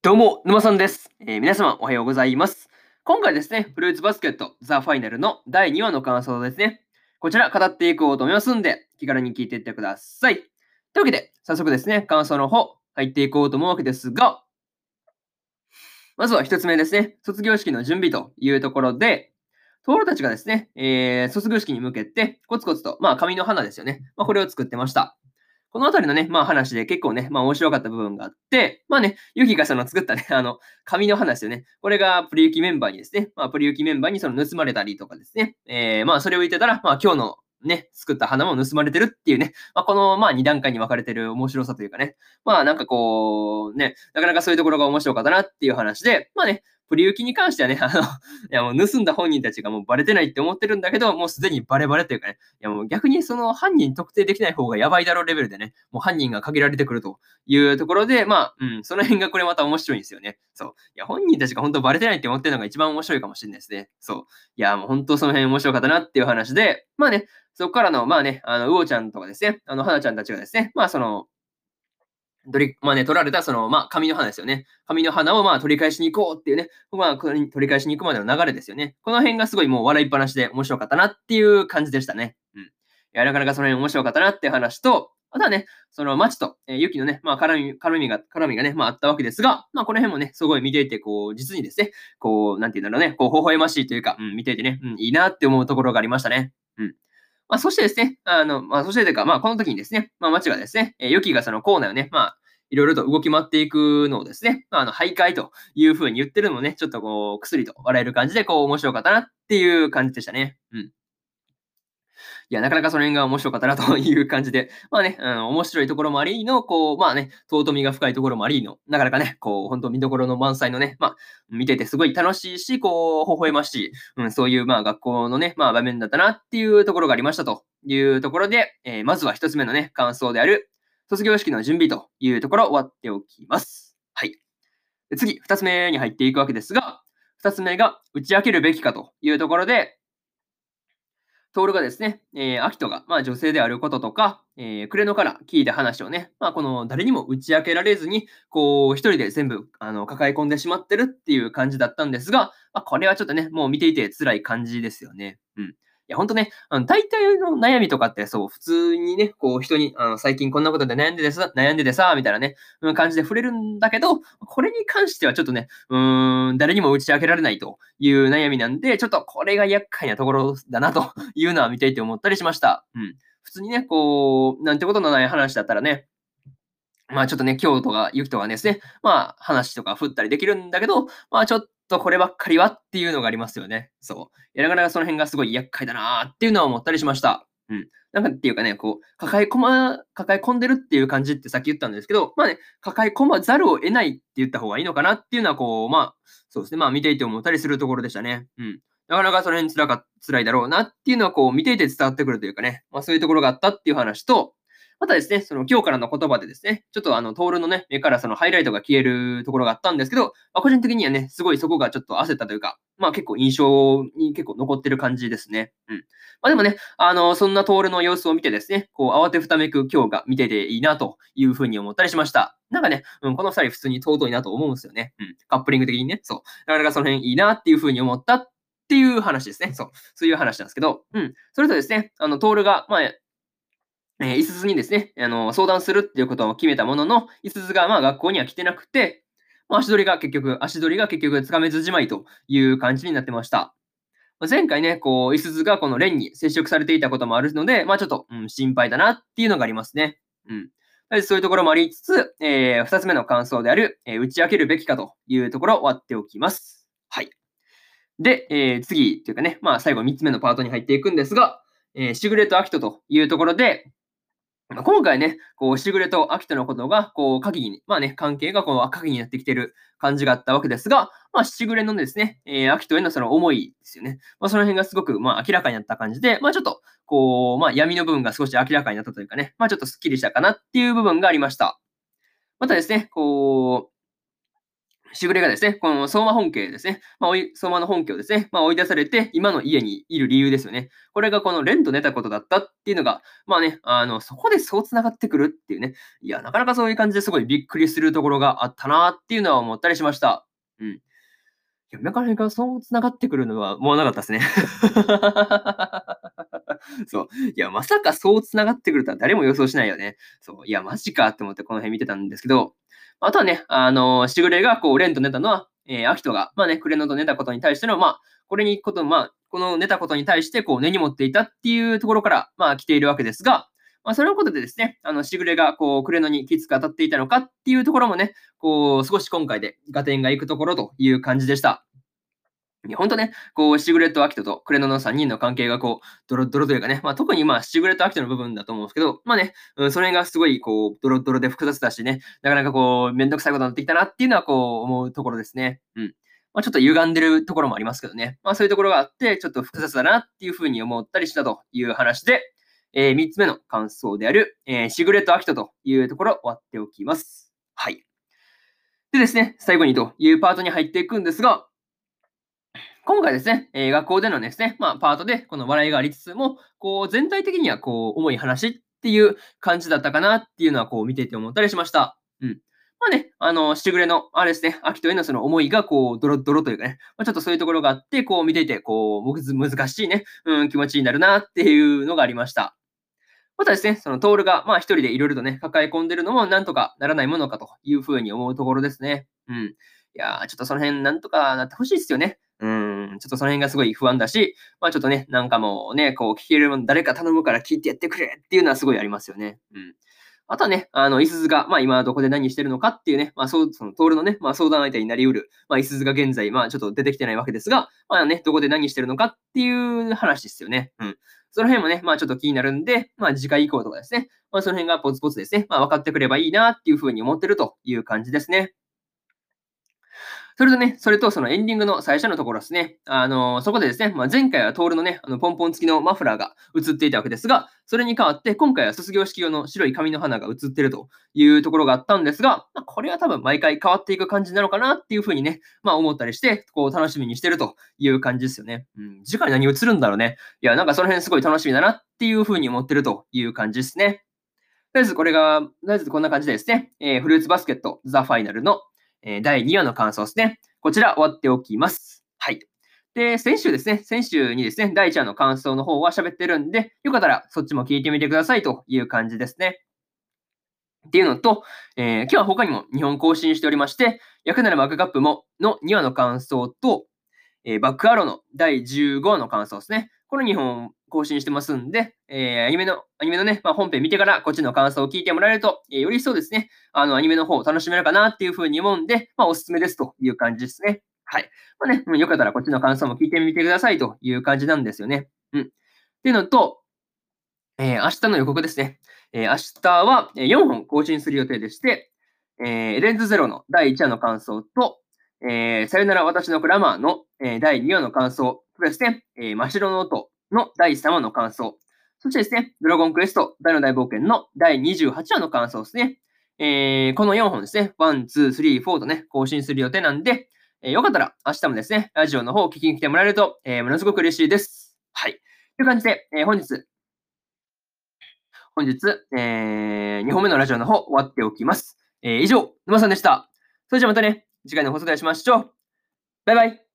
どうも、沼さんです、えー皆様おはようございます。今回ですね、フルーツバスケットザ・ファイナルの第2話の感想ですね。こちら語っていこうと思いますんで、気軽に聞いていってください。というわけで、早速ですね、感想の方、入っていこうと思うわけですが、まずは一つ目ですね、卒業式の準備というところで、トールたちがですね、えー卒業式に向けて、コツコツと、まあ、紙の花ですよね。まあ、これを作ってました。このあたりのね、まあ話で結構ね、まあ面白かった部分があって、まあね、ユキがその作ったね、あの、紙の花ですよね。これがプリユキメンバーにですね、まあプリユキメンバーにその盗まれたりとかですね、えー、まあそれを言ってたら、まあ今日のね、作った花も盗まれてるっていうね、まあこのまあ2段階に分かれてる面白さというかね、まあなんかこう、ね、なかなかそういうところが面白かったなっていう話で、まあね、プリユキに関してはね、あの、いやもう盗んだ本人たちがもうバレてないって思ってるんだけど、もうすでにバレバレというかね、いやもう逆にその犯人特定できない方がやばいだろうレベルでね、もう犯人が限られてくるというところで、まあ、うん、その辺がこれまた面白いんですよね。そう。いや、本人たちが本当バレてないって思ってるのが一番面白いかもしれないですね。そう。いや、もう本当その辺面白かったなっていう話で、まあね、そこからの、まあね、あの、うおちゃんとかですね、あの、はなちゃんたちがですね、まあその、取り、まあね、取られたその、まあ、紙の花ですよね。紙の花をまあ取り返しに行こうっていうね、まあ、取り返しに行くまでの流れですよね。この辺がすごいもう笑いっぱなしで面白かったなっていう感じでしたね。うん。いや、なかなかその辺面白かったなっていう話と、あとはね、そのマチと、えーユキのね、まあ絡み、絡みが、絡みがね、まああったわけですが、まあこの辺もね、すごい見ていて、こう、実にですね、こう、なんていうんだろうね、こう、微笑ましいというか、うん、見ていてね、うん、いいなって思うところがありましたね。うん。まあそしてですね、あの、まあそしてというか、まあこの時にですね、まあ町がですね、えー良きがそのコーナーをね、まあ、いろいろと動き回っていくのをですね、まあ、あの、徘徊というふうに言ってるのもね、ちょっとこう、薬と笑える感じで、こう、面白かったなっていう感じでしたね。うん。いや、なかなかその辺が面白かったなという感じで、まあね、うん、面白いところもありの、こう、まあね、尊みが深いところもありの、なかなかね、こう、本当見どころの満載のね、まあ、見ててすごい楽しいし、こう、微笑ましい、うん、そういう、まあ、学校のね、まあ、場面だったなっていうところがありましたというところで、えーまずは一つ目のね、感想である、卒業式の準備というところ終わっておきます。はい。次、二つ目に入っていくわけですが、二つ目が打ち明けるべきかというところで、トールがですね、えー、アキトが、まあ、女性であることとか、えー、クレノから聞いた話をね、まあ、この誰にも打ち明けられずに、こう、一人で全部あの抱え込んでしまってるっていう感じだったんですが、まあ、これはちょっとね、もう見ていて辛い感じですよね。うん。いや、ほんとね、あの大体の悩みとかって、そう、普通にね、こう、人に、あの最近こんなことで悩んでてさ、悩んでてさ、みたいなね、うん感じで触れるんだけど、これに関してはちょっとね、うーん、誰にも打ち明けられないという悩みなんで、ちょっとこれが厄介なところだなというのは見ていて思ったりしました。うん。普通にね、こう、なんてことのない話だったらね、まあちょっとね、京都が、ゆきとかですね、まあ話とか振ったりできるんだけど、まあちょっとこればっかりはっていうのがありますよね。そう。いや、なかなかその辺がすごい厄介だなーっていうのは思ったりしました。うん。なんかっていうかね、こう、抱え込ま、抱え込んでるっていう感じってさっき言ったんですけど、まあね、抱え込まざるを得ないって言った方がいいのかなっていうのは、こう、まあ、そうですね、まあ見ていて思ったりするところでしたね。うん。なかなかその辺辛か、辛いだろうなっていうのは、こう、見ていて伝わってくるというかね、まあそういうところがあったっていう話と、またですね、その今日からの言葉でですね、ちょっとあの、トールのね、目からそのハイライトが消えるところがあったんですけど、まあ、個人的にはね、すごいそこがちょっと焦ったというか、まあ結構印象に結構残ってる感じですね。うん。まあでもね、あの、そんなトールの様子を見てですね、こう慌てふためく今日が見てていいなというふうに思ったりしました。なんかね、うん、この二人普通に尊いなと思うんですよね。うん。カップリング的にね、そう。なかなかその辺いいなっていうふうに思ったっていう話ですね。そう。そういう話なんですけど、うん。それとですね、あの、トールが、まあ、えー、いすずにですね、あの、相談するっていうことを決めたものの、いすずがまあ学校には来てなくて、まあ、足取りが結局、足取りが結局つかめずじまいという感じになってました。まあ前回ね、こう、いすずがこのレンに接触されていたこともあるので、まあちょっと、うん、心配だなっていうのがありますね。うん。そういうところもありつつ、えー、二つ目の感想である、えー、打ち明けるべきかというところを終わっておきます。はい。で、えー、次っていうかね、まあ最後三つ目のパートに入っていくんですが、えー、しぐれとあきとというところで、まあ今回ね、こう、しぐれと秋田のことが、こう、鍵に、まあね、関係がこう、鍵になってきてる感じがあったわけですが、まあ、しぐれのですね、えー、秋田へのその思いですよね。まあ、その辺がすごく、まあ、明らかになった感じで、まあ、ちょっと、こう、まあ、闇の部分が少し明らかになったというかね、まあ、ちょっとスッキリしたかなっていう部分がありました。またですね、こう、しぐれがですね、この相馬本家ですね、まあ、相馬の本家をですね、まあ、追い出されて、今の家にいる理由ですよね。これがこのレンと寝たことだったっていうのが、まあね、あの、そこでそう繋がってくるっていうね、いや、なかなかそういう感じですごいびっくりするところがあったなっていうのは思ったりしました。うん。いや、なかなかそう繋がってくるのは思わなかったですね。そう。いや、まさかそう繋がってくるとは誰も予想しないよね。そう。いや、マジかって思ってこの辺見てたんですけど、あとはね、あの、しぐれがこう、レンと寝たのは、えー、アキトが、まあね、クレノと寝たことに対しての、まあ、これにこと、まあ、この寝たことに対して、こう、根に持っていたっていうところから、まあ、来ているわけですが、まあ、そのことでですね、あの、しぐれが、こう、クレノにきつく当たっていたのかっていうところもね、こう、少し今回で合点がいくところという感じでした。いや、ほんとね、こう、シグレット・アキトとクレノの3人の関係がこう、ドロドロというかね、まあ特にまあシグレット・アキトの部分だと思うんですけど、まあね、うん、それがすごいこう、ドロドロで複雑だしね、なかなかこう、めんどくさいことになってきたなっていうのはこう、思うところですね。うん。まあちょっと歪んでるところもありますけどね。まあそういうところがあって、ちょっと複雑だなっていうふうに思ったりしたという話で、えー、3つ目の感想である、えー、シグレット・アキトというところ終わっておきます。はい。でですね、最後にというパートに入っていくんですが、今回ですね、え、学校でのですね、まあ、パートでこの笑いがありつつも、こう、全体的にはこう、重い話っていう感じだったかなっていうのはこう、見ていて思ったりしました。うん。まあね、あの、しぐれの、あれですね、秋とへのその思いが、こう、ドロドロというかね、まあ、ちょっとそういうところがあって、こう、見ていて、こう、難しいね、うん、気持ちになるなっていうのがありました。またですね、そのトールが、まあ一人でいろいろとね、抱え込んでるのもなんとかならないものかというふうに思うところですね。うん。いやー、ちょっとその辺なんとかなってほしいですよね。うん、ちょっとその辺がすごい不安だし、まあちょっとね、なんかもうね、こう聞けるもん誰か頼むから聞いてやってくれっていうのはすごいありますよね。うん。あとはね、あの、いすずが、まあ今どこで何してるのかっていうね、まあそう、その、トールのね、まあ相談相手になり得る、まあいすずが現在、まあちょっと出てきてないわけですが、まあね、どこで何してるのかっていう話ですよね。うん。その辺もね、まあちょっと気になるんで、まあ次回以降とかですね、まあその辺がポツポツですね、まあ分かってくればいいなっていうふうに思ってるという感じですね。それとね、それとそのエンディングの最初のところですね。あのー、そこでですね、まあ、前回はトールのね、あのポンポン付きのマフラーが映っていたわけですが、それに代わって今回は卒業式用の白い紙の花が映ってるというところがあったんですが、まあ、これは多分毎回変わっていく感じなのかなっていうふうにね、まあ思ったりして、こう楽しみにしてるという感じですよね。うん、次回何映るんだろうね。いや、なんかその辺すごい楽しみだなっていうふうに思ってるという感じですね。とりあえずこれが、とりあえずこんな感じでですね、えー、フルーツバスケットザ・ファイナルの、え、第2話の感想ですね。こちら終わっておきます。はい。で、先週ですね、先週にですね、第1話の感想の方は喋ってるんで、よかったらそっちも聞いてみてくださいという感じですね。っていうのと、えー、今日は他にも2本更新しておりまして、役ならマグカップもの2話の感想と、えー、バックアローの第15話の感想ですね。この2本更新してますんで、えー、アニメの、アニメのね、まあ、本編見てからこっちの感想を聞いてもらえると、えー、よりそうですね、あの、アニメの方を楽しめるかなっていうふうに思うんで、まあ、おすすめですという感じですね。はい。まあね、よかったらこっちの感想も聞いてみてくださいという感じなんですよね。うん。っていうのと、えー、明日の予告ですね。えー、明日は4本更新する予定でして、えー、レンズゼロの第1話の感想と、えー、さよなら私のクラマーの、えー、第2話の感想、それですね、えー、真っ白の音の第3話の感想。そしてですね、ドラゴンクエスト大の大冒険の第28話の感想ですね。えー、この4本ですね、1、2、3、4とね、更新する予定なんで、えー、よかったら明日もですね、ラジオの方を聞きに来てもらえると、えー、ものすごく嬉しいです。はい。という感じで、えー、本日、本日、えー、2本目のラジオの方終わっておきます。えー、以上、沼さんでした。それじゃあまたね、次回の放送でお会いしましょう。バイバイ。